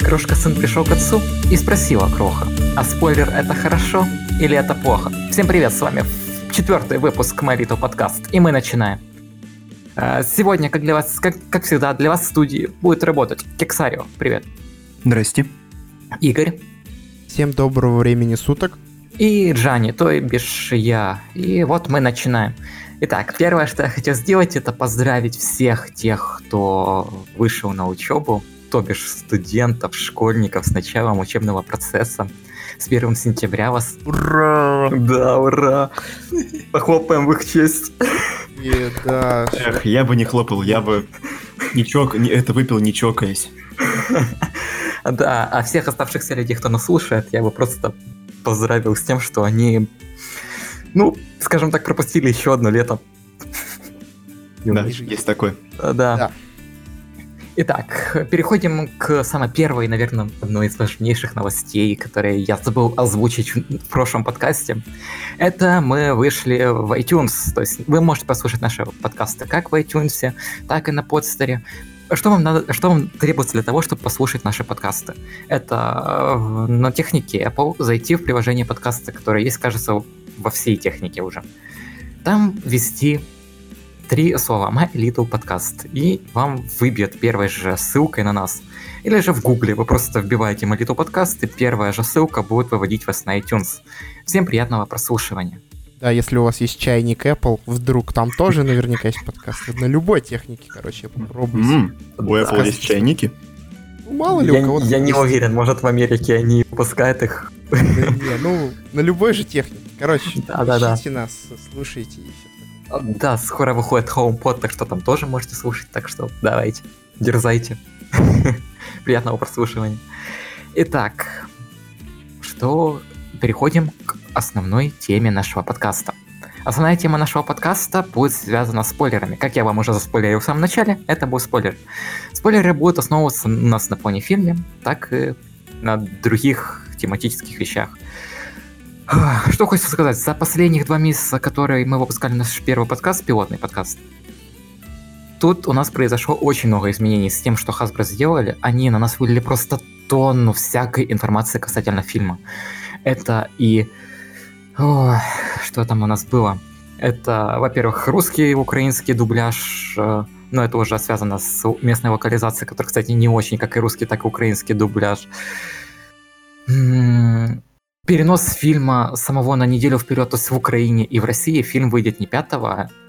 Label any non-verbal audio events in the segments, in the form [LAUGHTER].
Крошка сын пришел к отцу и спросила Кроха, а спойлер это хорошо или это плохо? Всем привет, с вами четвертый выпуск Марито подкаст, и мы начинаем. А, сегодня, как для вас, как, как всегда, для вас в студии будет работать Кексарио. Привет. Здрасте. Игорь. Всем доброго времени суток. И Джани, то и бишь я. И вот мы начинаем. Итак, первое, что я хотел сделать, это поздравить всех тех, кто вышел на учебу то бишь студентов, школьников с началом учебного процесса. С 1 сентября вас... Ура! Да, ура! Похлопаем в их честь. И, да. Эх, я бы не хлопал, я бы не чок... это выпил не чокаясь. [LAUGHS] Да, а всех оставшихся людей, кто нас слушает, я бы просто поздравил с тем, что они, ну, скажем так, пропустили еще одно лето. Да, есть такой. Да. да. Итак, переходим к самой первой, наверное, одной из важнейших новостей, которые я забыл озвучить в прошлом подкасте. Это мы вышли в iTunes, то есть вы можете послушать наши подкасты как в iTunes, так и на подстере. Что вам, надо, что вам требуется для того, чтобы послушать наши подкасты? Это э, на технике Apple зайти в приложение подкаста, которое есть, кажется, во всей технике уже. Там ввести три слова My Little Podcast, и вам выбьет первой же ссылкой на нас. Или же в гугле вы просто вбиваете My Little Podcast, и первая же ссылка будет выводить вас на iTunes. Всем приятного прослушивания. Да, если у вас есть чайник Apple, вдруг там тоже наверняка есть подкасты. На любой технике, короче, попробуйте. Mm, у Apple да. есть чайники? Ну, мало ли я, у кого-то Я есть. не уверен, может в Америке они выпускают их. Да, не, ну, на любой же технике. Короче, да, да, да. нас, слушайте и все да, скоро выходит HomePod, так что там тоже можете слушать, так что давайте, дерзайте. [LAUGHS] Приятного прослушивания. Итак, что переходим к основной теме нашего подкаста. Основная тема нашего подкаста будет связана с спойлерами. Как я вам уже заспойлерил в самом начале, это будет спойлер. Спойлеры будут основываться у нас на фоне фильме, так и на других тематических вещах. Что хочется сказать, за последних два месяца, которые мы выпускали наш первый подкаст, пилотный подкаст, тут у нас произошло очень много изменений с тем, что Hasbro сделали. Они на нас вылили просто тонну всякой информации касательно фильма. Это и... О, что там у нас было? Это, во-первых, русский и украинский дубляж, э, но это уже связано с местной локализацией, которая, кстати, не очень, как и русский, так и украинский дубляж. Перенос фильма самого на неделю вперед, то есть в Украине и в России фильм выйдет не 5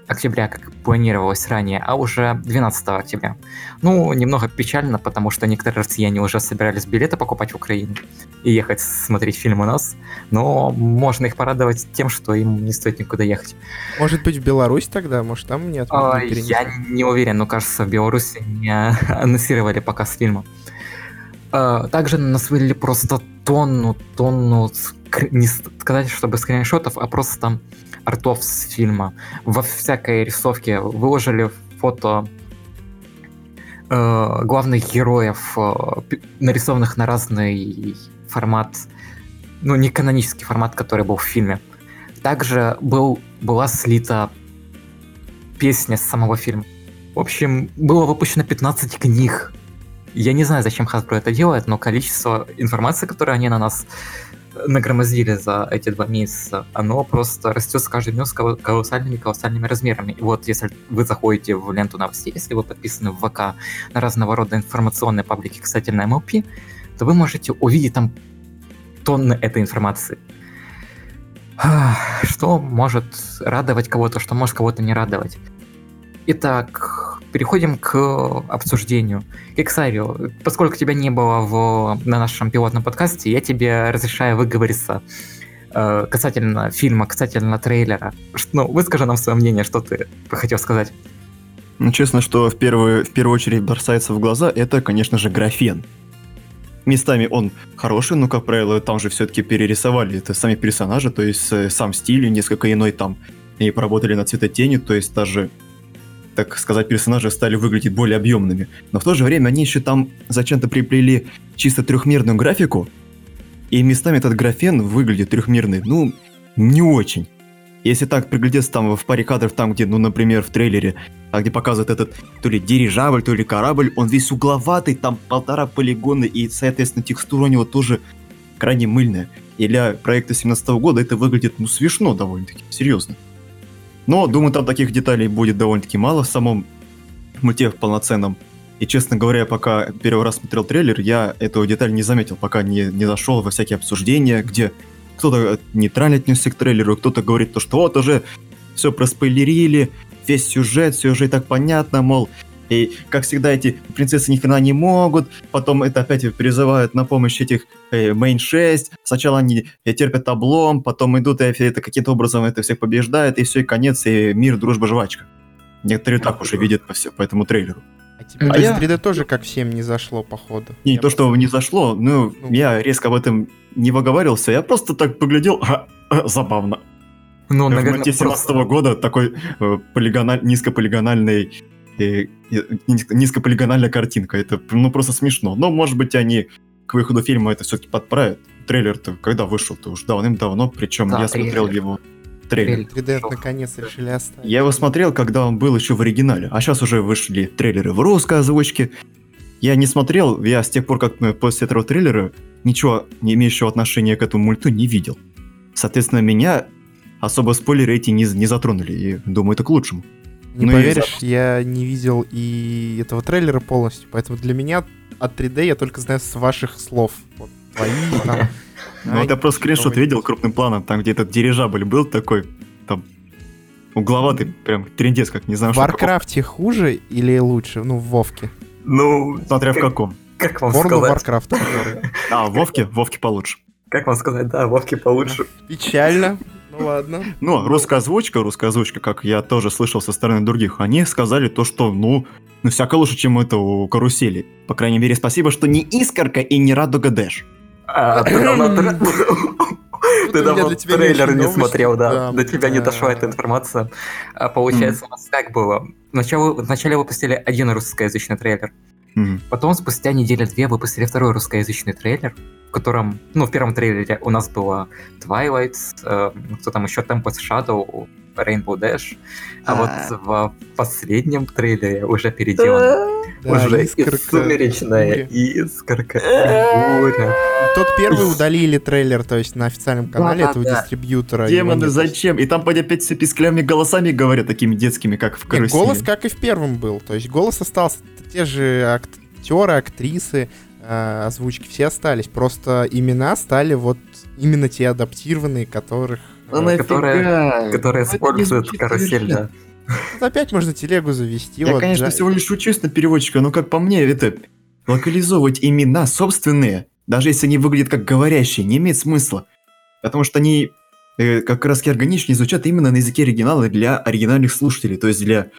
октября, как планировалось ранее, а уже 12 октября. Ну, немного печально, потому что некоторые россияне уже собирались билеты покупать в Украину и ехать смотреть фильм у нас, но можно их порадовать тем, что им не стоит никуда ехать. Может быть, в Беларусь тогда? Может, там нет? А, я не уверен, но кажется, в Беларуси не [LAUGHS] анонсировали показ фильма. А, также нас вылили просто тонну, тонну, не сказать, чтобы скриншотов, а просто там артов с фильма. Во всякой рисовке выложили фото э, главных героев, э, нарисованных на разный формат, ну, не канонический формат, который был в фильме. Также был, была слита песня с самого фильма. В общем, было выпущено 15 книг я не знаю, зачем Hasbro это делает, но количество информации, которое они на нас нагромоздили за эти два месяца, оно просто растет с каждым днем с колоссальными-колоссальными размерами. И вот если вы заходите в ленту новостей, если вы подписаны в ВК на разного рода информационные паблики, на MLP, то вы можете увидеть там тонны этой информации. Что может радовать кого-то, что может кого-то не радовать. Итак, переходим к обсуждению. Иксарио, поскольку тебя не было в, на нашем пилотном подкасте, я тебе разрешаю выговориться э, касательно фильма, касательно трейлера. Ну, выскажи нам свое мнение, что ты хотел сказать. Ну, честно, что в первую, в первую очередь бросается в глаза, это, конечно же, графен. Местами он хороший, но, как правило, там же все-таки перерисовали это сами персонажи, то есть э, сам стиль несколько иной там. И поработали над цветотенью, то есть даже так сказать, персонажи стали выглядеть более объемными. Но в то же время они еще там зачем-то приплели чисто трехмерную графику, и местами этот графен выглядит трехмерный, ну, не очень. Если так приглядеться там в паре кадров, там где, ну, например, в трейлере, а где показывают этот то ли дирижабль, то ли корабль, он весь угловатый, там полтора полигона, и, соответственно, текстура у него тоже крайне мыльная. И для проекта 17 года это выглядит, ну, смешно довольно-таки, серьезно. Но, думаю, там таких деталей будет довольно-таки мало в самом мульте в полноценном. И, честно говоря, пока первый раз смотрел трейлер, я эту деталь не заметил, пока не, не зашел во всякие обсуждения, где кто-то нейтрально отнесся к трейлеру, кто-то говорит то, что вот уже все проспойлерили, весь сюжет, все уже и так понятно, мол, и, как всегда, эти принцессы ни хрена не могут, потом это опять призывают на помощь этих э, Main 6, сначала они э, терпят облом, потом идут и это каким-то образом это всех побеждает, и все, и конец, и мир, дружба, жвачка. Некоторые так уже видят по, все, по этому трейлеру. А тебе А я- 3D тоже как всем не зашло, походу. Не Я то, что не зашло, ну, Ну. я резко об этом не выговаривался, я просто так поглядел, а, а, забавно. Ну, в наверное, мульте 17 года такой э, полигональ... низкополигональный низ- низкополигональная картинка. Это ну просто смешно. Но может быть они к выходу фильма это все-таки подправят. Трейлер-то когда вышел-то уж давным-давно, причем Да, я смотрел трейлер. его трейлер. Трейлер. 3D наконец решили оставить. Я его смотрел, когда он был еще в оригинале, а сейчас уже вышли трейлеры в русской озвучке. Я не смотрел, я с тех пор, как мы после этого трейлера ничего не имеющего отношения к этому мульту не видел. Соответственно, меня особо спойлеры эти не, не затронули, и думаю, это к лучшему. Не Ну и поверишь, я не видел и этого трейлера полностью, поэтому для меня от 3D я только знаю с ваших слов. Вот твои [LAUGHS] там. Ну, вот я просто скриншот видел крупным планом, там где этот дирижабль был такой, там, угловатый, прям трендец, как не знаю, В что Warcraft е хуже или лучше? Ну, в Вовке. Ну. Смотря в как- каком. как вам World сказать? Warcraft. А, в Вовке? В Вовке получше. Как вам сказать, да, Вовки получше. Печально. Ну ладно. Ну, русская озвучка, русская озвучка, как я тоже слышал со стороны других, они сказали то, что, ну, ну, всяко лучше, чем это у карусели. По крайней мере, спасибо, что не Искорка и не Радуга Дэш. А, ты давно тр- у Ты меня давно для тебя трейлер не смотрел, да. До тебя не дошла эта информация. А Получается, у нас как было? Вначале выпустили один русскоязычный трейлер. Мгм. Потом, спустя неделю-две, выпустили второй русскоязычный трейлер, в котором, ну, в первом трейлере у нас было Twilight, э, кто там еще, Tempest Shadow, Rainbow Dash, а, вот в последнем трейлере уже переделано. Да, уже и сумеречная, буря. и искорка, и буря. Тот первый удалили трейлер, то есть на официальном канале Да, этого да, дистрибьютора. Демоны, зачем? И там поди опять с писклявыми голосами говорят, такими детскими, как в Нет, карусели. голос как и в первом был. То есть голос остался. Те же актеры, актрисы, э, озвучки, все остались. Просто имена стали вот именно те адаптированные, которых... Ну, э? Которая- Которая Ну, использует карусель, да. тут опять можно телегу завести. Я, вот, конечно, Джа- всего лишь учусь на переводчика, но как по мне, это локализовывать имена собственные, даже если они выглядят как говорящие, не имеет смысла. Потому что они э, как раз органичнее звучат именно на языке оригинала для оригинальных слушателей, то есть для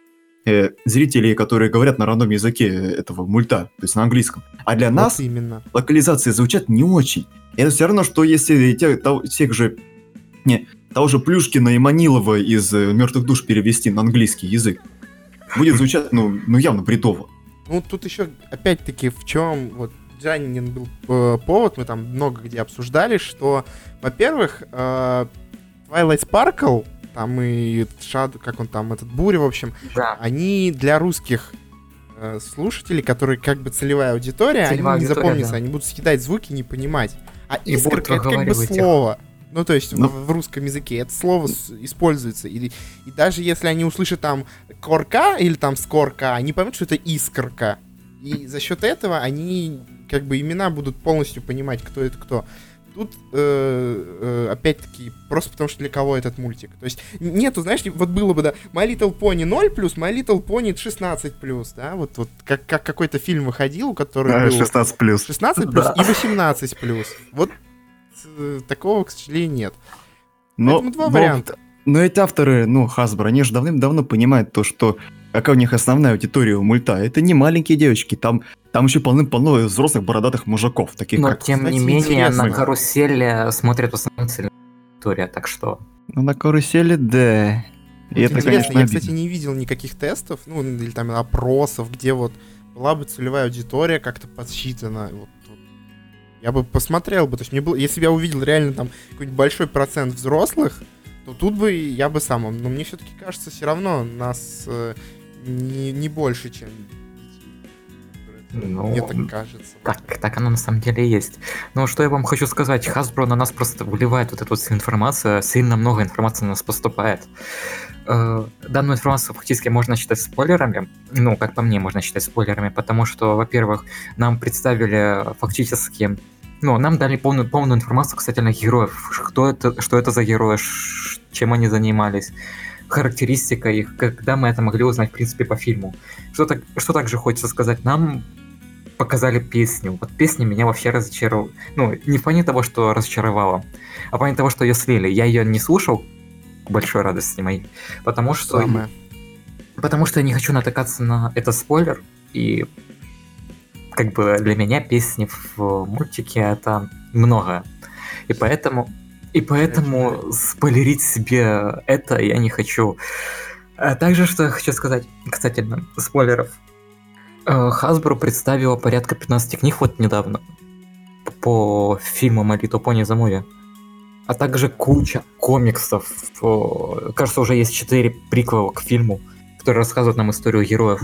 э, зрителей, которые говорят на родном языке этого мульта, то есть на английском. А для вот нас именно. локализации звучат не очень. И это все равно, что если те- того- тех же... Не, того же Плюшкина и Манилова из «Мертвых душ» перевести на английский язык, будет [LAUGHS] звучать, ну, ну явно бредово. Ну, тут еще, опять-таки, в чем вот Джанин был э, повод, мы там много где обсуждали, что, во-первых, э, Twilight Sparkle, там и Shadow, как он там, этот Буря, в общем, Да. они для русских э, слушателей, которые как бы целевая аудитория, Целевая они не аудитория, запомнятся, да. они будут съедать звуки, не понимать. А искорка это как бы слово. Ну, то есть Ну. в, в русском языке это слово используется. И, и даже если они услышат там корка или там скорка, они поймут, что это искорка. И за счет этого они как бы имена будут полностью понимать, кто это кто. Тут, э, э, опять-таки, просто потому что для кого этот мультик. То есть нету, знаешь, вот было бы, да, My Little Pony 0+, My Little Pony 16+, да, вот, вот как, как какой-то фильм выходил, у которого был 16 плюс. 16 [LAUGHS] Да. и 18 плюс. Вот такого, к сожалению, нет. Но, Поэтому два но- варианта. Но эти авторы, ну, Hasbro, они же давным-давно понимают то, что какая у них основная аудитория у мульта. Это не маленькие девочки, там, там еще полным-полно взрослых бородатых мужиков, таких Но как... тем кстати, не менее интересно. на карусели смотрят в основном аудитория, так что... Ну, на карусели, да. И это, Интересно, конечно, я, обидно. кстати, не видел никаких тестов, ну, или там опросов, где вот была бы целевая аудитория как-то подсчитана. Вот. Я бы посмотрел бы, то есть мне было, если бы я увидел реально там какой-нибудь большой процент взрослых, то тут бы я бы сам, но мне все-таки кажется, все равно нас э, не, не больше, чем Ну, мне так кажется. Так, так оно на самом деле есть. Но что я вам хочу сказать, Hasbro на нас просто выливает вот эту вот информацию, сильно много информации на нас поступает. Э, Данную информацию фактически можно считать спойлерами, ну, как по мне, можно считать спойлерами, потому что, во-первых, нам представили фактически ну, нам дали полную, полную информацию касательно героев. Кто это, что это за герои, чем они занимались, характеристика их, когда мы это могли узнать, в принципе, по фильму. Что, так, что также хочется сказать, нам показали песню. Вот песня меня вообще разочаровала. Ну, не в плане того, что разочаровала, а в плане того, что ее слили. Я ее не слушал к большой радости моей, потому что... Самое. Потому что я не хочу натыкаться на этот спойлер, и как бы для меня песни в мультике это много. И поэтому, и поэтому спойлерить себе это я не хочу. А также, что я хочу сказать касательно спойлеров. Э, Hasbro представила порядка 15 книг вот недавно по My Little Pony The Movie. А также куча комиксов. Э, Кажется, уже есть 4 приквела к фильму, которые рассказывают нам историю героев.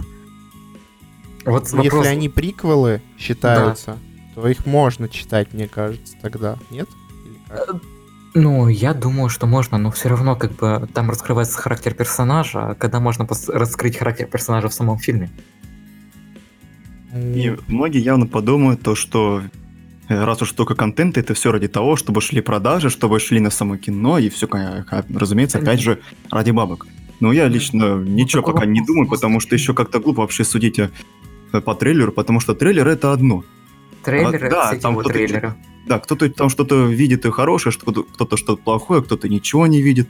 Вот Ну, вопрос... Если они приквелы считаются, то их можно читать, мне кажется, тогда. Нет? Как? Ну, я думаю, что можно, но все равно как бы там раскрывается характер персонажа, когда можно раскрыть характер персонажа в самом фильме. И Ну, многие явно подумают то, что э, раз уж только контент, это все ради того, чтобы шли продажи, чтобы шли на само кино, и все, разумеется, опять же, ради бабок. Но я лично ничего такой пока не думаю, потому что еще как-то глупо вообще судить э, по трейлеру, потому что трейлер это одно. Трейлеры, да, все эти там кто-то трейлеры. Да, кто-то там что-то видит и хорошее, что- кто-то что-то плохое, кто-то ничего не видит.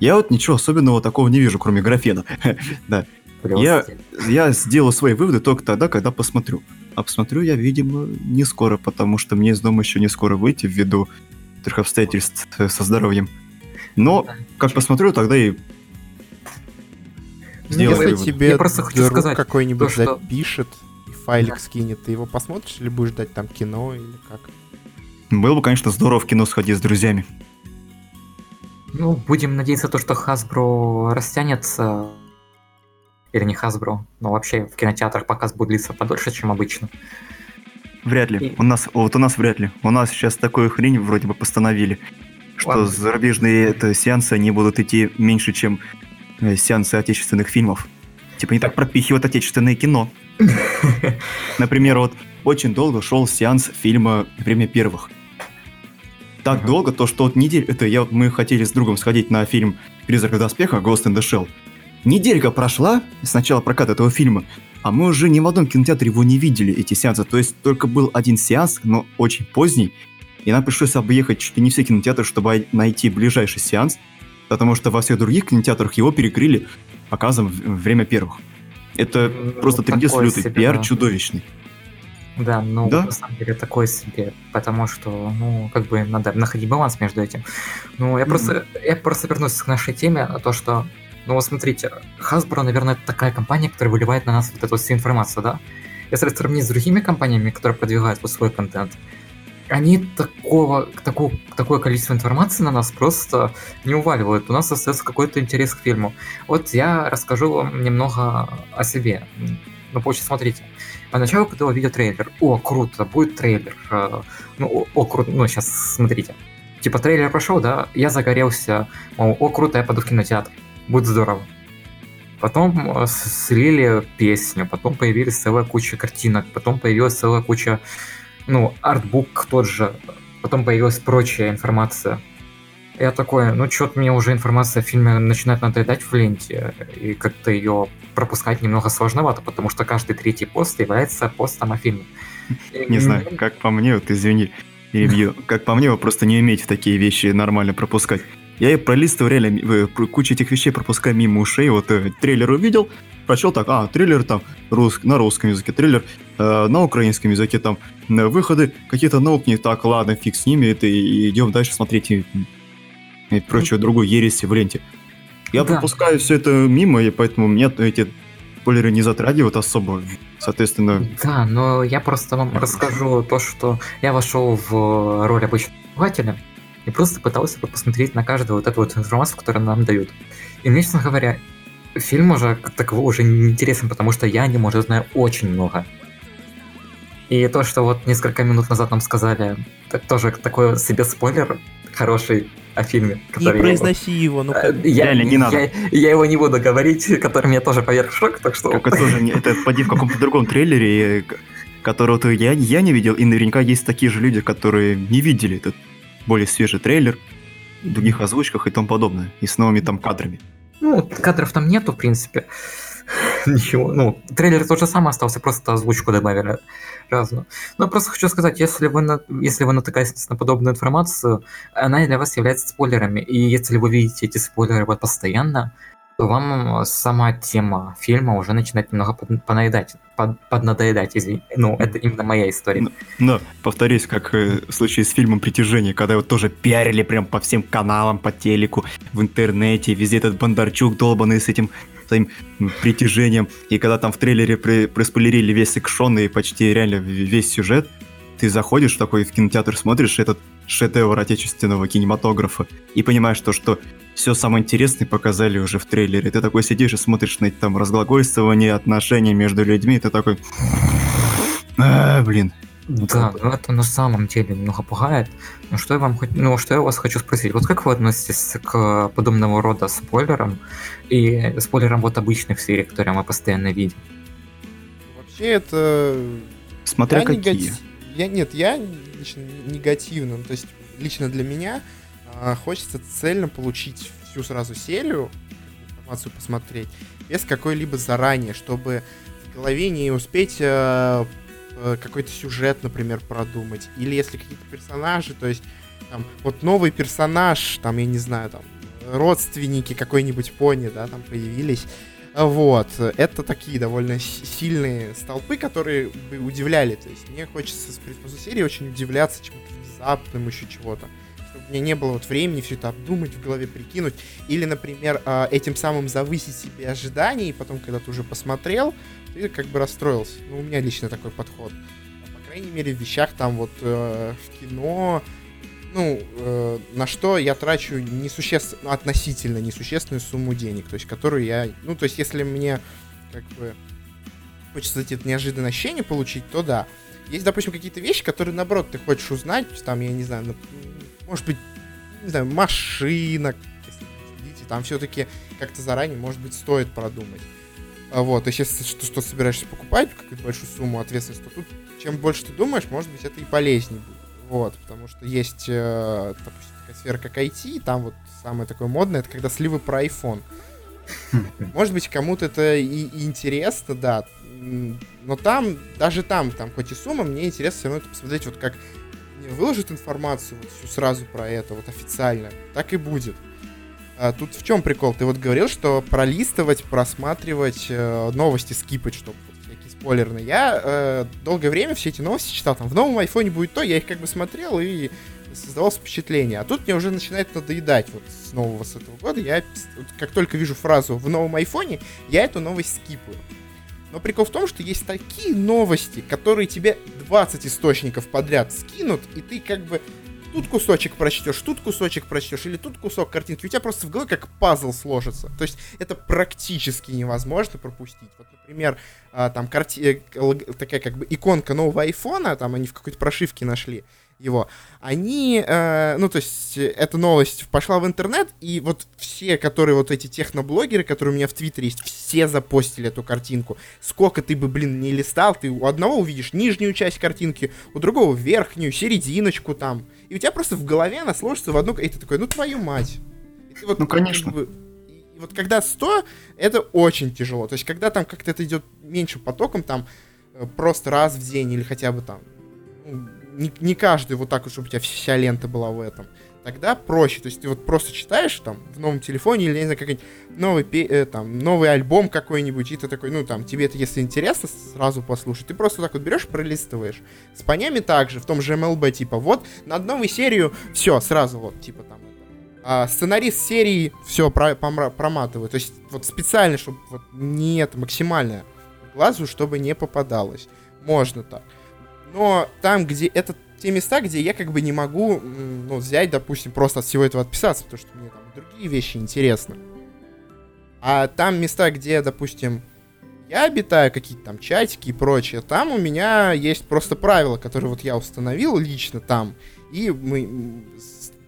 Я вот ничего особенного такого не вижу, кроме графена. [LAUGHS] Плюс. Я- Я сделаю свои выводы только тогда, когда посмотрю. А посмотрю я, видимо, не скоро, потому что мне из дома еще не скоро выйти ввиду некоторых обстоятельств со здоровьем. Но, Да. как посмотрю, тогда и Ну, сделаю Если выводы. тебе Я просто хочу сказать, какой-нибудь то, что- запишет и файлик Да. скинет, ты его посмотришь или будешь ждать там кино или как? Было бы, конечно, здорово в кино сходить с друзьями. Ну, будем надеяться, то, что Hasbro растянется. Или не Hasbro, но вообще в кинотеатрах показ будет длиться подольше, чем обычно. Вряд ли. И- У нас, вот у нас вряд ли. У нас сейчас такую хрень вроде бы постановили, что Ладно. зарубежные это, сеансы, они будут идти меньше, чем э, сеансы отечественных фильмов. Типа не так пропихивают отечественное кино. [LAUGHS] Например, вот очень долго шел сеанс фильма «Время первых». Так долго, то что вот неделю... Это я, мы хотели с другом сходить на фильм «Призрак в доспехах» Ghost in the Shell. Неделька прошла с начала проката этого фильма, а мы уже ни в одном кинотеатре его не видели, эти сеансы. То есть только был один сеанс, но очень поздний, и нам пришлось объехать чуть ли не все кинотеатры, чтобы найти ближайший сеанс, потому что во всех других кинотеатрах его перекрыли показом «Время первых». Это Ну, просто трендец лютый, себе, пиар да. чудовищный. Да, ну, Да? на самом деле, такое себе, потому что, ну, как бы надо находить баланс между этим. Ну, я просто, я просто вернусь к нашей теме, то, что, ну, вот смотрите, Hasbro, наверное, такая компания, которая выливает на нас вот эту всю информацию, да? Если сравнить с другими компаниями, которые продвигают вот свой контент, они такого, такого, такое количество информации на нас просто не уваливают. У нас остается какой-то интерес к фильму. Вот я расскажу вам немного о себе. Ну, получается, смотрите. Поначалу, увидел трейлер, о, круто, будет трейлер. э, Ну, о, о, круто, ну, сейчас смотрите. Типа трейлер прошел, да, я загорелся, мол, о, круто, я пойду в кинотеатр, будет здорово. Потом э, слили песню, потом появилась целая куча картинок, потом появилась целая куча, ну, артбук тот же, потом появилась прочая информация. Я такой, ну что-то мне уже информация о фильме начинает надоедать в ленте, и как-то ее пропускать немного сложновато, потому что каждый третий пост является постом о фильме. Не знаю, как по мне, вот извини, перебью. Как по мне, вы просто не умеете такие вещи нормально пропускать. Я и пролистываю реально кучу этих вещей пропускаю мимо ушей. Вот э, трейлер увидел, прочел так, а, трейлер там рус- на русском языке, трейлер э, на украинском языке, там э, выходы какие-то наукни, так, ладно, фиг с ними, это и идем дальше смотреть и, и прочую другую ересь в ленте. Я Да. пропускаю все это мимо, и поэтому меня эти спойлеры не затрагивают особо. Соответственно, Да, но я просто вам расскажу то, что я вошел в роль обычного покупателя, и просто пытался бы посмотреть на каждую вот эту вот информацию, которую нам дают. И мне, честно говоря, фильм уже как таковой уже не интересен, потому что я о нем уже знаю очень много. И то, что вот несколько минут назад нам сказали, так тоже такой себе спойлер хороший о фильме. Не произноси его, ну как... я, Реально, не надо. Я, я его не буду говорить, который меня тоже поверх шок, так что... Как это тоже, это поди в каком-то другом трейлере, которого я, я не видел, и наверняка есть такие же люди, которые не видели этот более свежий трейлер, в других озвучках и тому подобное, и с новыми там кадрами. Ну, кадров там нету, в принципе. [LAUGHS] Ничего. Ну, трейлер тот же самый остался, просто озвучку добавили разную. Но просто хочу сказать, если вы, на, если вы натыкаетесь на подобную информацию, она для вас является спойлерами. И если вы видите эти спойлеры вот постоянно, то вам сама тема фильма уже начинает немного под, понаедать, под, поднадоедать, извини. Ну, это именно моя история. Но, но повторюсь, как э, в случае с фильмом «Притяжение», когда его тоже пиарили прям по всем каналам, по телеку, в интернете, везде этот Бондарчук долбанный с этим своим притяжением. И когда там в трейлере при, проспойлерили весь экшон и почти реально весь сюжет, ты заходишь такой в кинотеатр, смотришь этот шедевр отечественного кинематографа и понимаешь то, что все самое интересное показали уже в трейлере. Ты такой сидишь и смотришь на эти там разглагольствования, отношения между людьми, и ты такой... А, блин, да, ну это на самом деле немного пугает. Ну что я вам ну что я вас хочу спросить, вот как вы относитесь к подобного рода спойлерам и спойлерам вот обычных серий, которые мы постоянно видим? Вообще это... Смотря я какие. Негатив... Я, нет, я лично негативно, то есть лично для меня хочется цельно получить всю сразу серию, информацию посмотреть, без какой-либо заранее, чтобы в голове не успеть э, Э, какой-то сюжет, например, продумать. Или если какие-то персонажи, то есть там, вот новый персонаж, там, я не знаю, там, родственники какой-нибудь пони, да, там появились. Вот, это такие довольно сильные столпы, которые бы удивляли. То есть мне хочется с предпоследней серии очень удивляться чему-то внезапным, еще чего-то. Чтобы у меня не было вот времени все это обдумать, в голове прикинуть. Или, например, а, этим самым завысить себе ожидания, и потом, когда ты уже посмотрел, ты как бы расстроился. Ну, у меня лично такой подход. А, по крайней мере, в вещах там вот э, в кино, ну, э, на что я трачу несущественно, ну, относительно несущественную сумму денег, то есть, которую я, ну, то есть, если мне, как бы, хочется эти неожиданные ощущения получить, то да. Есть, допустим, какие-то вещи, которые, наоборот, ты хочешь узнать, там, я не знаю, может быть, не знаю, машина, если там все-таки как-то заранее, может быть, стоит продумать. А вот, то есть если что, что собираешься покупать, какую-то большую сумму ответственности, то тут чем больше ты думаешь, может быть, это и полезнее будет. Вот, потому что есть, э, допустим, такая сфера, как IT, и там вот самое такое модное, это когда сливы про iPhone. [LAUGHS] Может быть, кому-то это и, и интересно, да, но там, даже там, там хоть и сумма, мне интересно все равно это посмотреть, вот как выложит информацию вот всю сразу про это, вот официально, так и будет. А тут в чем прикол? Ты вот говорил, что пролистывать, просматривать э, новости, скипать, чтобы вот, всякие спойлерные. Я э, долгое время все эти новости читал. Там в новом айфоне будет то, я их как бы смотрел и создавалось впечатление. А тут мне уже начинает надоедать вот с нового, с этого года. Я вот, как только вижу фразу в новом айфоне, я эту новость скипаю. Но прикол в том, что есть такие новости, которые тебе 20 источников подряд скинут, и ты как бы тут кусочек прочтешь, тут кусочек прочтешь, или тут кусок картинки, у тебя просто в голове как пазл сложится. То есть это практически невозможно пропустить. Вот, например, а, там карти... Э, такая как бы иконка нового айфона, там они в какой-то прошивке нашли его, они, э, ну, то есть, эта новость пошла в интернет, и вот все, которые вот эти техноблогеры, которые у меня в Твиттере есть, все запостили эту картинку. Сколько ты бы, блин, не листал, ты у одного увидишь нижнюю часть картинки, у другого верхнюю, серединочку там, и у тебя просто в голове она сложится в одну, и ты такой, ну, твою мать. ты вот, ну, конечно. Как бы, и вот когда 100, это очень тяжело. То есть, когда там как-то это идет меньшим потоком, там, э, просто раз в день или хотя бы там ну, не, не каждый вот так вот, чтобы у тебя вся лента была в этом. Тогда проще. То есть ты вот просто читаешь там в новом телефоне или, не знаю, какой-нибудь новый, э, там, новый альбом какой-нибудь, и ты такой, ну там, тебе это если интересно сразу послушать, ты просто так вот берешь, пролистываешь. С понями также, в том же MLB, типа, вот, над новой серию, все, сразу вот, типа там, а сценарист серии все про, проматывает. То есть вот специально, чтобы вот нет, максимально глазу, чтобы не попадалось. Можно так. Но там, где это те места, где я как бы не могу, ну, взять, допустим, просто от всего этого отписаться, потому что мне там другие вещи интересны. А там места, где, допустим, я обитаю, какие-то там чатики и прочее, там у меня есть просто правила, которые вот я установил лично там, и мы,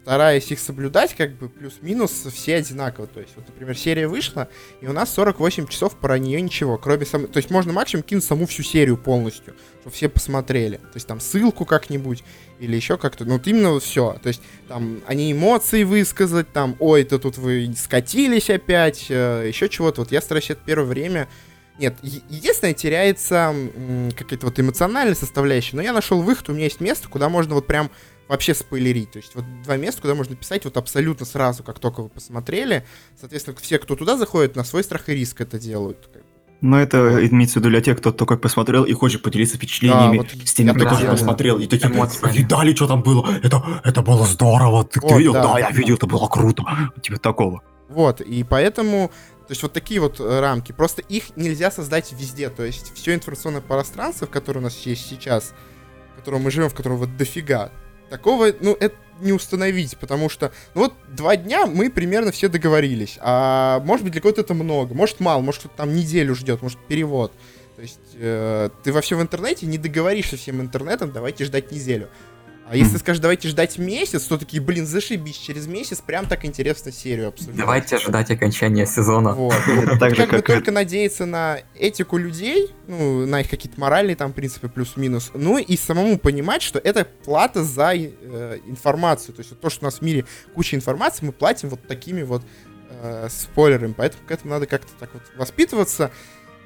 стараясь их соблюдать, как бы плюс-минус все одинаково. То есть, вот, например, серия вышла, и у нас 48 часов про нее ничего, кроме сам... То есть можно максимум кинуть саму всю серию полностью, чтобы все посмотрели. То есть там ссылку как-нибудь или еще как-то. Ну, вот именно все. То есть там они эмоции высказать, там, ой, то тут вы скатились опять, э, еще чего-то. Вот я стараюсь это первое время нет, единственное, теряется какая-то вот эмоциональная составляющая, но я нашел выход, у меня есть место, куда можно вот прям вообще спойлерить. То есть вот два места, куда можно писать вот абсолютно сразу, как только вы посмотрели. Соответственно, все, кто туда заходит, на свой страх и риск это делают. Но это имеется в виду для тех, кто только посмотрел и хочет поделиться впечатлениями вот с теми, кто тоже посмотрел. И такие, Эмоции. видали, что там было? Это, это было здорово. Ты, ты Вот, видел? да. Да. я видел, это было круто. Типа такого. Вот, и поэтому, то есть вот такие вот э, рамки, просто их нельзя создать везде, то есть все информационное пространство, в которое у нас есть сейчас, в котором мы живем, в котором вот дофига, такого, ну, это не установить, потому что, ну вот два дня мы примерно все договорились, а может быть для кого-то это много, может мало, может кто-то там неделю ждет, может перевод. То есть э, ты во всем интернете не договоришься всем интернетом, давайте ждать неделю. А если скажешь, давайте ждать месяц, то такие, блин, зашибись, через месяц прям так интересно серию обсудить. Давайте ждать окончания сезона. Вот. [LAUGHS] Так же, как только надеяться на этику людей, ну, на их какие-то моральные там принципы плюс-минус, ну и самому понимать, что это плата за э, информацию. То есть то, что у нас в мире куча информации, мы платим вот такими вот э, спойлерами. Поэтому к этому надо как-то так вот воспитываться.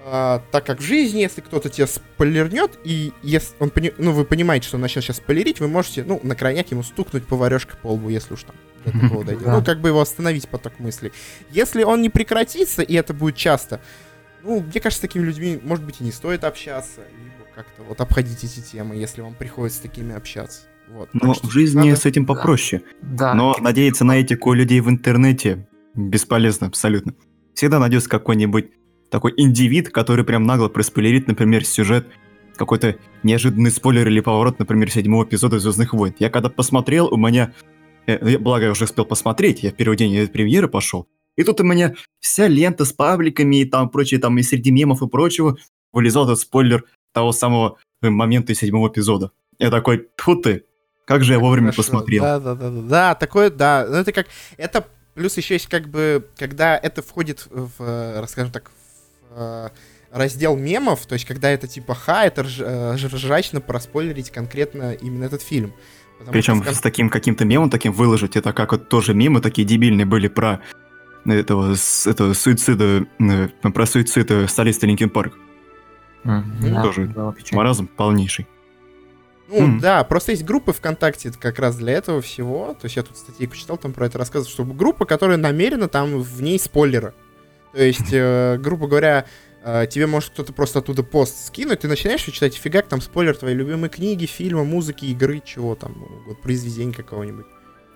А, так как в жизни, если кто-то тебя спойлернет, и если он пони- ну, вы понимаете, что он начнет сейчас спойлерить, вы можете, ну, на крайняк ему стукнуть поварешкой по лбу, если уж там до такого дойдет. Ну, как бы его остановить поток мыслей. Если он не прекратится, и это будет часто, ну, мне кажется, с такими людьми, может быть, и не стоит общаться, либо как-то вот обходить эти темы, если вам приходится с такими общаться. Вот. Но в жизни надо- с этим попроще. Да. Но надеяться на этику людей в интернете бесполезно абсолютно. Всегда найдется какой-нибудь такой индивид, который прям нагло проспойлерит, например, сюжет, какой-то неожиданный спойлер или поворот, например, седьмого эпизода «Звездных войн». Я когда посмотрел, у меня... э, Благо, я уже успел посмотреть, я в первый день премьеры пошел. И тут у меня вся лента с пабликами и там прочее, там и среди мемов и прочего вылезал этот спойлер того самого э, момента седьмого эпизода. Я такой, тьфу ты, как же я вовремя Хорошо. посмотрел. Да, да, да, да, да, такое, да. Ну, это как, это плюс еще есть как бы, когда это входит в, э, расскажем так, раздел мемов, то есть когда это типа ха, это рж- э, ржачно проспойлерить конкретно именно этот фильм. Потому Причем что с таким каким-то мемом таким выложить, это как вот тоже мемы такие дебильные были про этого, с- этого суицида, э, про суицид э, солиста Linkin Park. М, да, тоже. Маразм полнейший. Ну, Мгм. да, просто есть группы ВКонтакте это как раз для этого всего. То есть я тут статейку читал, там про это рассказывают, что группа, которая намерена, там в ней спойлеры. То есть, э, грубо говоря, э, тебе может кто-то просто оттуда пост скинуть, ты начинаешь читать, фигак, там спойлер твоей любимой книги, фильма, музыки, игры, чего там, вот, произведения какого-нибудь.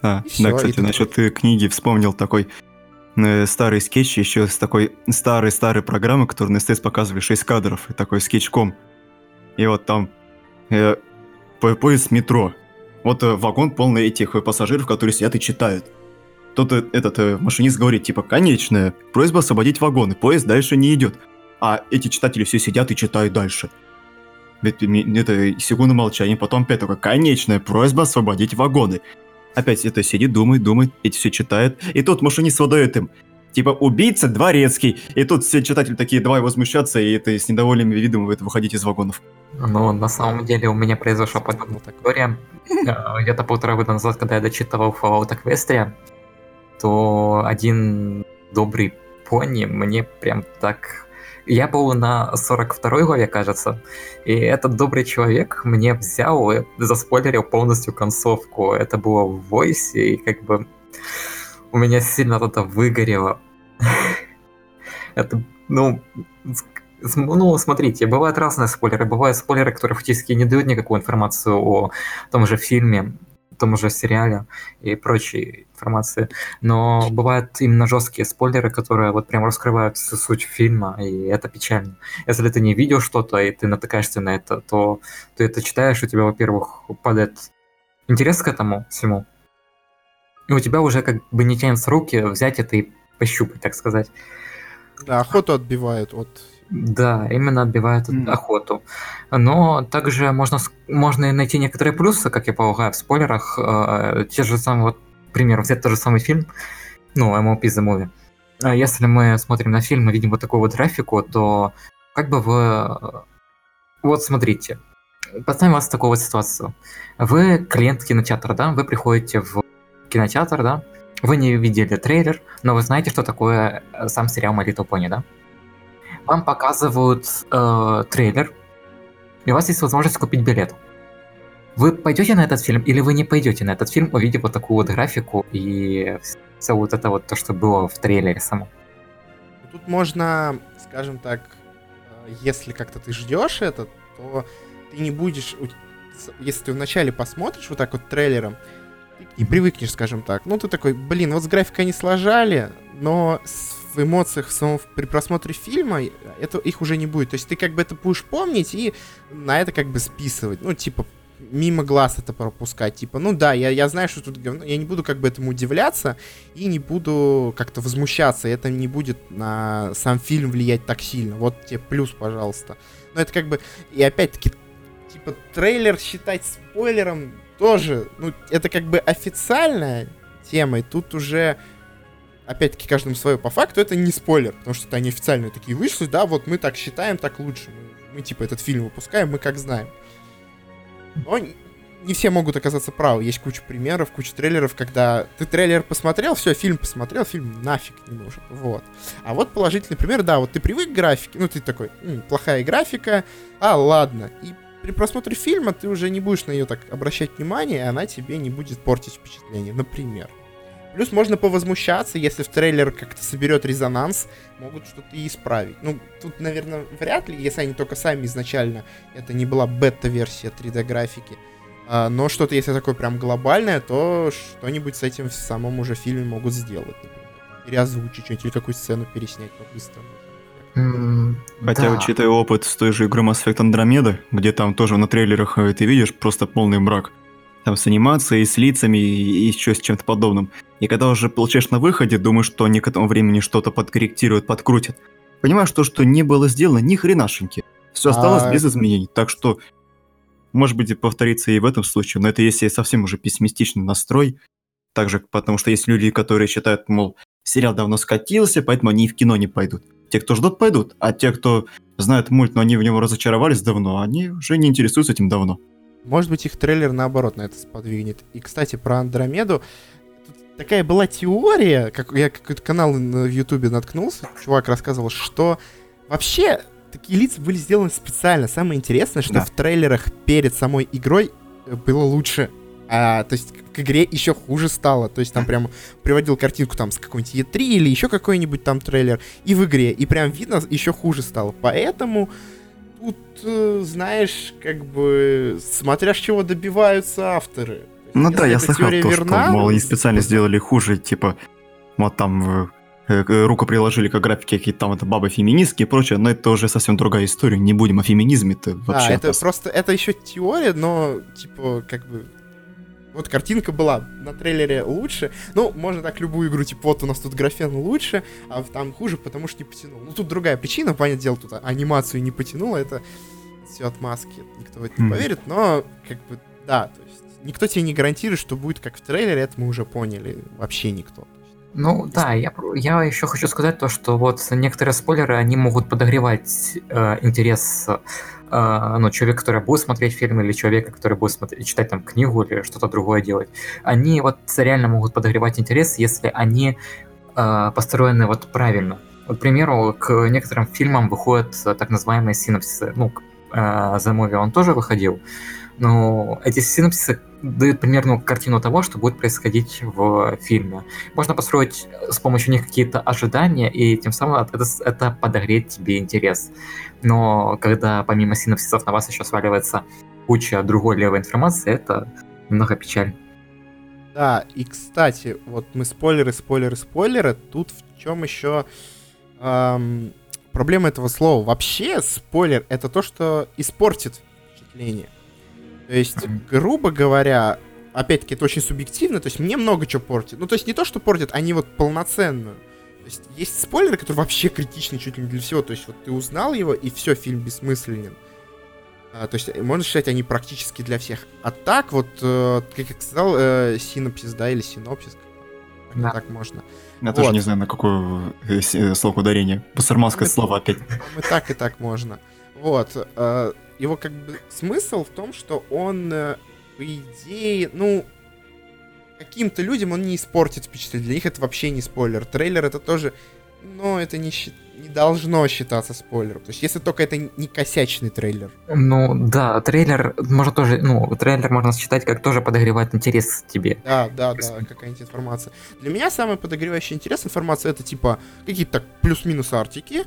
А, И всё, да, кстати, ты насчет э, книги вспомнил такой э, старый скетч еще с такой старой-старой программы, которую на СТС показывали 6 кадров, и такой скетчком. И вот там э, по- поезд метро. Вот э, вагон полный этих э, пассажиров, которые сидят и читают. Тот э, этот э, машинист говорит, типа, конечная, просьба освободить вагоны, поезд дальше не идет. А эти читатели все сидят и читают дальше. Ведь ми- Это секунда молчания, потом опять такой, конечная просьба освободить вагоны. Опять это сидит, думает, думает, эти все читает. И тут машинист выдает им, типа, убийца Дворецкий. И тут все читатели такие, давай возмущаться, и это с недовольным видом вы- выходить из вагонов. Ну, на самом деле у меня произошла подобная история. [LAUGHS] Э, Где-то полтора года назад, когда я дочитывал Fallout Equestria, то один добрый пони мне прям так... Я был на 42 главе, кажется, и этот добрый человек мне взял и заспойлерил полностью концовку. Это было в войсе, и как бы у меня сильно это выгорело. [LAUGHS] Это, ну, ну, смотрите, бывают разные спойлеры. Бывают спойлеры, которые фактически не дают никакую информацию о том же фильме, том же сериале и прочей информации. Но бывают именно жесткие спойлеры, которые вот прям раскрывают всю суть фильма, и это печально. Если ты не видел что-то, и ты натыкаешься на это, то ты это читаешь, у тебя, во-первых, падает интерес к этому всему. И у тебя уже как бы не тянутся руки взять это и пощупать, так сказать. Да, охоту отбивают от... Да, именно отбивает Мгм. охоту. Но также можно, можно и найти некоторые плюсы, как я полагаю, в спойлерах. Э, те же самые, вот, к примеру, взять тот же самый фильм, ну, MLP The Movie. А Если мы смотрим на фильм и видим вот такую вот графику, то как бы вы... Вот смотрите, представим вас в такую вот ситуацию. Вы клиент кинотеатра, да? Вы приходите в кинотеатр, да? Вы не видели трейлер, но вы знаете, что такое э, сам сериал My Little Pony, да? Вам показывают э, трейлер, и у вас есть возможность купить билет. Вы пойдете на этот фильм или вы не пойдете на этот фильм, увидев вот такую вот графику и все вот это вот то, что было в трейлере само. Тут можно, скажем так, э, если как-то ты ждешь это, то ты не будешь... Если ты вначале посмотришь вот так вот трейлером, не привыкнешь, скажем так. Ну, ты такой, блин, вот с графикой они сложали, но в эмоциях в самом, при просмотре фильма это, их уже не будет. То есть ты как бы это будешь помнить и на это как бы списывать. Ну, типа, мимо глаз это пропускать. Типа, ну да, я, я знаю, что тут говно. Я не буду как бы этому удивляться и не буду как-то возмущаться. Это не будет на сам фильм влиять так сильно. Вот тебе плюс, пожалуйста. Но это как бы... И опять-таки, типа, трейлер считать спойлером тоже... Ну, это как бы официальная тема, и тут уже... Опять-таки, каждому свое по факту, это не спойлер, потому что это они официальные такие вышли, да, вот мы так считаем, так лучше. Мы, мы, типа, этот фильм выпускаем, мы как знаем. Но не все могут оказаться правы. Есть куча примеров, куча трейлеров, когда ты трейлер посмотрел, все, фильм посмотрел, фильм нафиг не нужен. Вот. А вот положительный пример, да, вот ты привык к графике, ну ты такой, «М, плохая графика, а ладно. И при просмотре фильма ты уже не будешь на нее так обращать внимание, и она тебе не будет портить впечатление, например. Плюс можно повозмущаться, если в трейлер как-то соберет резонанс, могут что-то и исправить. Ну, тут, наверное, вряд ли, если они только сами изначально, это не была бета-версия 3D-графики. А, но что-то, если такое прям глобальное, то что-нибудь с этим в самом уже фильме могут сделать, например. Переозвучить что-нибудь или какую сцену переснять по-быстрому. Хотя, да. учитывая опыт с той же игрой Mass Effect Andromeda, где там тоже на трейлерах э, ты видишь просто полный мрак. Там с анимацией, с лицами и еще с чем-то подобным. И когда уже получаешь на выходе, думаешь, что они к этому времени что-то подкорректируют, подкрутят. Понимаешь, то, что не было сделано, ни хренашеньки. Все осталось А- без изменений. Так что, может быть, и повторится и в этом случае, но это если совсем уже пессимистичный настрой. Также, потому что есть люди, которые считают, мол, сериал давно скатился, поэтому они и в кино не пойдут. Те, кто ждут, пойдут, а те, кто знают мульт, но они в нем разочаровались давно, они уже не интересуются этим давно. Может быть, их трейлер наоборот на это сподвигнет. И, кстати, про Андромеду. Тут такая была теория, как я какой-то канал на в Ютубе наткнулся, чувак рассказывал, что вообще такие лица были сделаны специально. Самое интересное, что Да. в трейлерах перед самой игрой э, было лучше. А, то есть к игре еще хуже стало. То есть там прям приводил картинку там с какой-нибудь E3 или еще какой-нибудь там трейлер. И в игре. И прям видно, еще хуже стало. Поэтому тут, э, знаешь, как бы, смотря с чего добиваются авторы. Ну если да, я слыхал то, верна, что, мол, они специально сделали хуже, типа, вот там э, э, руку приложили к графике, какие-то там это бабы феминистки и прочее, но это уже совсем другая история, не будем о феминизме-то Да, вообще. это опасно. просто, это еще теория, но, типа, как бы, вот картинка была на трейлере лучше. Ну, можно так любую игру, типа, вот у нас тут графен лучше, а там хуже, потому что не потянул. Ну, тут другая причина, понятное дело, тут анимацию не потянуло, это все отмазки, никто в это не поверит, но, как бы, да, то есть, никто тебе не гарантирует, что будет как в трейлере, это мы уже поняли, вообще никто. Ну да, я, я еще хочу сказать то, что вот некоторые спойлеры, они могут подогревать э, интерес э, ну, человека, который будет смотреть фильм, или человека, который будет смотреть, читать там книгу или что-то другое делать. Они вот реально могут подогревать интерес, если они э, построены вот правильно. Вот, к примеру, к некоторым фильмам выходят э, так называемые синопсисы. Ну, э, The Movie он тоже выходил, но эти синопсисы дают примерную картину того, что будет происходить в фильме. Можно построить с помощью них какие-то ожидания, и тем самым это, это подогреет тебе интерес. Но когда помимо синопсисов на вас еще сваливается куча другой левой информации, это немного печально. Да, и кстати, вот мы спойлеры, спойлеры, спойлеры. Тут в чем еще эм, проблема этого слова? Вообще, спойлер это то, что испортит впечатление. То есть, грубо говоря, опять-таки, это очень субъективно, то есть мне много чего портит. Ну, то есть не то, что портит, они вот полноценную. То есть есть спойлеры, которые вообще критичны чуть ли не для всего. То есть вот ты узнал его, и все, фильм бессмысленен. А, то есть э, можно считать, они практически для всех. А так вот, э, как я сказал, э, синопсис, да, или синопсис, как Да. так можно. Я Вот. тоже не знаю, на какое э, э, слово ударение. Басарманское Ну, слово опять. [LAUGHS] Там и так, и так можно. Вот. э, Его как бы смысл в том, что он, э, по идее, ну, каким-то людям он не испортит впечатление. Для них это вообще не спойлер. Трейлер это тоже, но это не, щи- не должно считаться спойлером. То есть, если только это не косячный трейлер. Ну да, трейлер можно тоже, ну, трейлер можно считать как тоже подогревает интерес тебе. Да, да, да, какая-нибудь информация. Для меня самая подогревающая интерес информация это типа какие-то плюс-минус артики,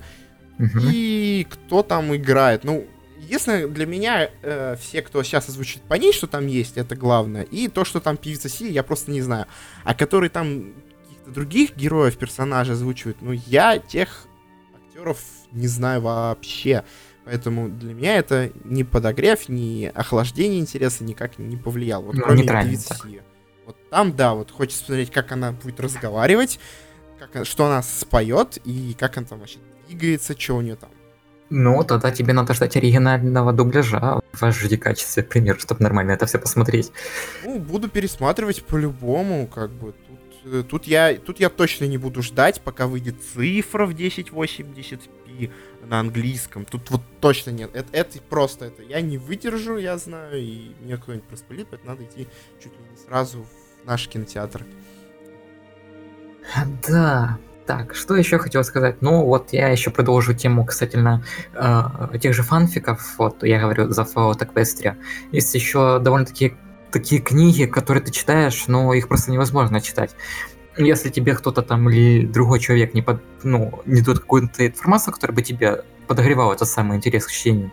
Мгм. и кто там играет. Ну, единственное, для меня э, все, кто сейчас озвучит по ней, что там есть, это главное. И то, что там певица Си, я просто не знаю. А который там каких-то других героев, персонажей озвучивает, ну, я тех актеров не знаю вообще. Поэтому для меня это ни подогрев, ни охлаждение интереса никак не повлияло. Вот Ну, кроме певицы. Си. Вот там, да, вот хочется посмотреть, как она будет разговаривать, как, она- что она споет и как она там вообще двигается, что у нее там. Ну, тогда тебе надо ждать оригинального дубляжа в HD качестве, к примеру, чтобы нормально это все посмотреть. Ну, буду пересматривать по-любому, как бы. Тут, э, тут, я, тут я точно не буду ждать, пока выйдет цифра в 1080p на английском. Тут вот точно нет. Это, это просто это. Я не выдержу, я знаю, и мне кто-нибудь проспалит, поэтому надо идти чуть ли не сразу в наш кинотеатр. Да. Так, что еще хотел сказать? Ну, вот я еще продолжу тему касательно э, тех же фанфиков. Вот я говорю за Fallout Equestria. Есть еще довольно-таки такие книги, которые ты читаешь, но их просто невозможно читать. Если тебе кто-то там или другой человек не, под, ну, не дает какую-то информацию, которая бы тебе подогревала этот самый интерес к чтению,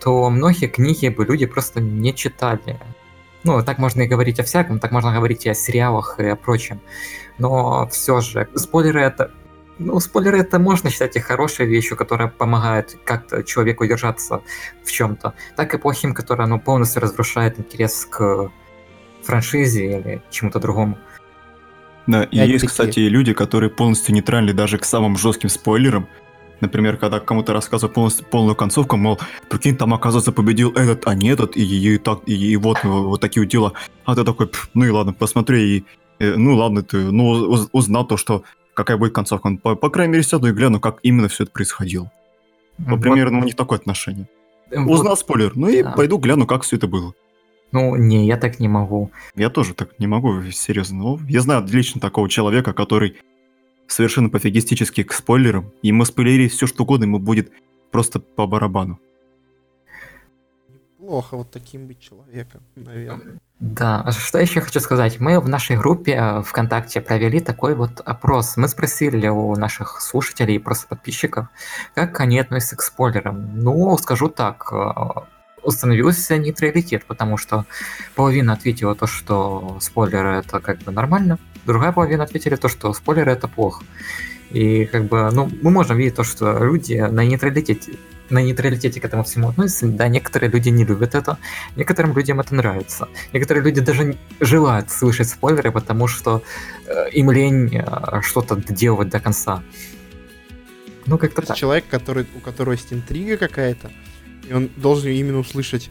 то многие книги бы люди просто не читали. Ну, так можно и говорить о всяком, так можно говорить и о сериалах и о прочем. Но все же, спойлеры это... Ну, спойлеры это можно считать и хорошей вещью, которая помогает как-то человеку держаться в чем-то, так и плохим, которая ну, полностью разрушает интерес к франшизе или чему-то другому. Да, и Опять-таки. есть, кстати, и люди, которые полностью нейтральны даже к самым жестким спойлерам. Например, когда кому-то рассказывают полностью, полную концовку, мол, прикинь, там, оказывается, победил этот, а не этот, и, и, так, и, и вот, вот такие вот дела. А ты такой, «Пф, ну и ладно, посмотри, и, ну ладно, ты, ну, уз- узнал то, что какая будет концовка. Ну, По, по крайней мере, сяду и гляну, как именно все это происходило. Вот, примерно у них такое отношение. Вот, Узнал спойлер, ну и да. пойду гляну, как все это было. ну, не, я так не могу. Я тоже так не могу, серьезно. Но я знаю лично такого человека, который совершенно пофигистически к спойлерам. Ему спойлерить все что угодно, ему будет просто по барабану. Неплохо вот таким быть человеком, наверное. Да, а что еще хочу сказать? Мы в нашей группе э, ВКонтакте провели такой вот опрос. Мы спросили у наших слушателей и просто подписчиков, как они относятся к спойлерам. Ну, скажу так, э, установился нейтралитет, потому что половина ответила то, что спойлеры это как бы нормально, другая половина ответили то, что спойлеры это плохо. И как бы, ну, мы можем видеть то, что люди на нейтралитете на нейтралитете к этому всему относятся. Да, некоторые люди не любят это, некоторым людям это нравится. Некоторые люди даже желают слышать спойлеры, потому что э, им лень э, что-то доделывать до конца. Ну, как-то так. человек, который, у которого есть интрига какая-то, и он должен именно услышать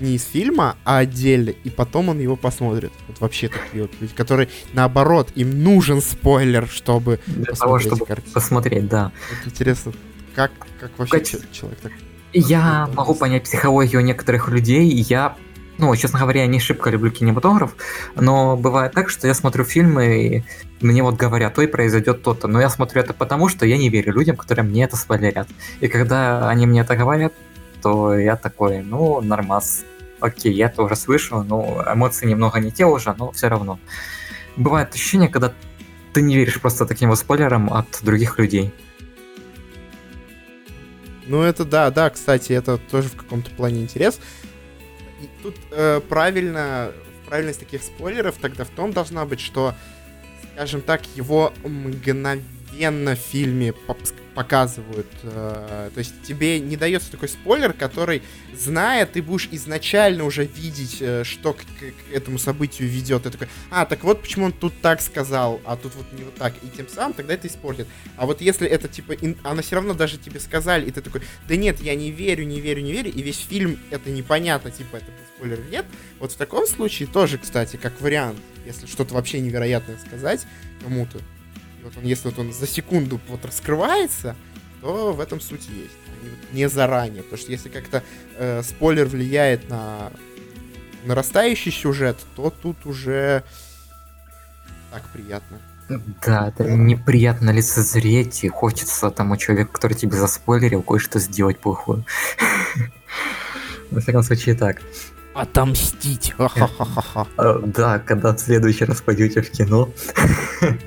не из фильма, а отдельно, и потом он его посмотрит. Вот вообще такие вот люди, которые, наоборот, им нужен спойлер, чтобы Для того, посмотреть чтобы картину. посмотреть, да. Вот интересно, как, как вообще Кать- че- человек так... Я могу понять психологию некоторых людей. Я, ну, честно говоря, я не шибко люблю кинематограф, но бывает так, что я смотрю фильмы, и мне вот говорят, ой, произойдет то-то. Но я смотрю это потому, что я не верю людям, которые мне это спойлерят. И когда они мне это говорят, то я такой, ну, нормас. Окей, я это уже слышу, ну, эмоции немного не те уже, но все равно. Бывает ощущение, когда ты не веришь просто таким вот спойлерам от других людей. Ну это да, да, кстати, это тоже в каком-то плане интерес. И тут э, правильно, правильность таких спойлеров тогда в том должна быть, что, скажем так, его постепенно в фильме показывают. э, то есть тебе не дается такой спойлер, который, зная, ты будешь изначально уже видеть, э, что к, к- к этому событию ведет. Ты такой, а, так вот почему он тут так сказал, а тут вот не вот так. И тем самым тогда это испортит. А вот если это типа, ин- она все равно даже тебе сказали, и ты такой, да нет, я не верю, не верю, не верю, и весь фильм это непонятно, типа это спойлер или нет. Вот в таком случае тоже, кстати, как вариант, если что-то вообще невероятное сказать кому-то, вот он, если вот он за секунду вот раскрывается, то в этом суть есть. не заранее. Потому что если как-то э, спойлер влияет на нарастающий сюжет, то тут уже так приятно. Да, это неприятно лицезреть, и хочется тому человеку, который тебе заспойлерил, кое-что сделать плохое. [LAUGHS] Во всяком случае, так. Отомстить! Ха-ха-ха-ха. Э, Да, когда в следующий раз пойдете в кино. [LAUGHS]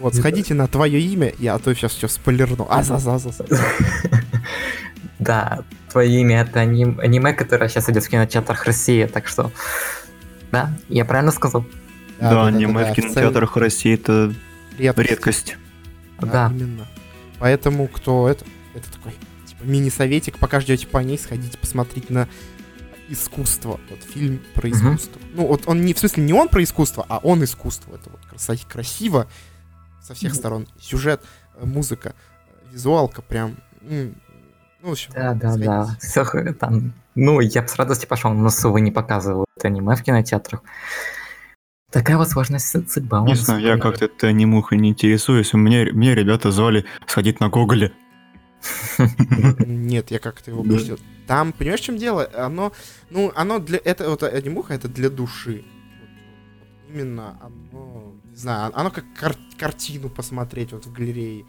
Вот, сходите на твое имя, я а то сейчас все спойлерну. А за за за [LAUGHS] Да, твое имя это аним- аниме, которое сейчас идет в кинотеатрах России, так что... Да, я правильно сказал? Да, аниме в кинотеатрах России это Редкость. Да. именно. Поэтому кто это, это такой типа мини-советик, пока ждете по ней, сходите посмотреть на искусство. Вот фильм про искусство. Ну, вот он не, в смысле, не он про искусство, а он искусство. Это вот красоте красиво со всех сторон. Сюжет, э, музыка, э, визуалка прям. Ну, в общем, Да, да, да. Все там. Ну, я бы с радостью пошел, но совы не показывают аниме в кинотеатрах. Такая возможность судьба. Не знаю, я как-то это анимухой не интересуюсь. Меня, меня ребята звали сходить на Гоголе. Нет, я как-то его пустил. Там, понимаешь, в чем дело? Оно, ну, оно для, это вот анимуха, это для души. Именно оно, не знаю, оно как кар- картину посмотреть вот в галерее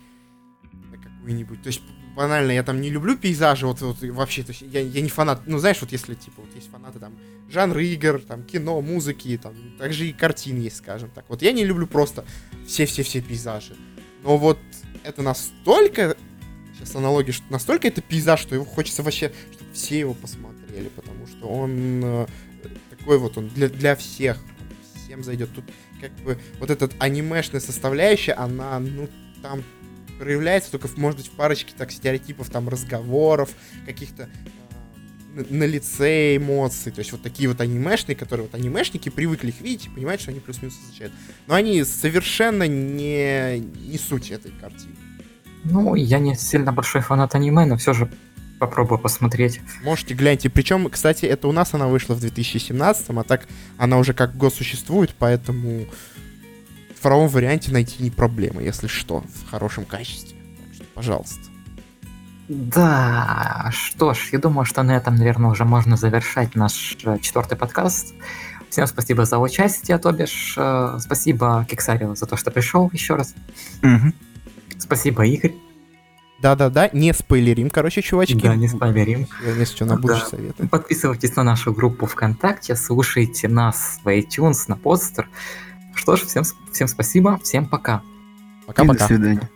какую-нибудь. То есть банально, я там не люблю пейзажи, вот, вот вообще, то есть я, я не фанат, ну знаешь, вот если типа вот есть фанаты там жанр игр, там кино, музыки, там также и картин есть, скажем так. Вот я не люблю просто все-все-все пейзажи. Но вот это настолько сейчас аналогия, что настолько это пейзаж, что его хочется вообще, чтобы все его посмотрели, потому что он э, такой вот, он для, для всех, всем зайдет. Тут как бы вот эта анимешная составляющая, она, ну, там проявляется только, может быть, в парочке так стереотипов, там, разговоров, каких-то э, на, лице эмоций, то есть вот такие вот анимешные, которые вот анимешники привыкли их видеть и понимать, что они плюс-минус означают. Но они совершенно не, не суть этой картины. Ну, я не сильно большой фанат аниме, но все же попробую посмотреть. Можете гляньте. Причем, кстати, это у нас она вышла в 2017, а так она уже как год существует, поэтому в цифровом варианте найти не проблема, если что, в хорошем качестве. Так что, пожалуйста. Да, что ж, я думаю, что на этом, наверное, уже можно завершать наш э, четвертый подкаст. Всем спасибо за участие, то бишь. э, Спасибо Кексарио за то, что пришел еще раз. Спасибо, Игорь. Да-да-да, не спойлерим, короче, чувачки. Да, не спойлерим. Если что, на будущее Да. советы. Подписывайтесь на нашу группу ВКонтакте, слушайте нас в iTunes, на подстер. Что ж, всем, всем спасибо, всем пока. И до Пока-пока. свидания.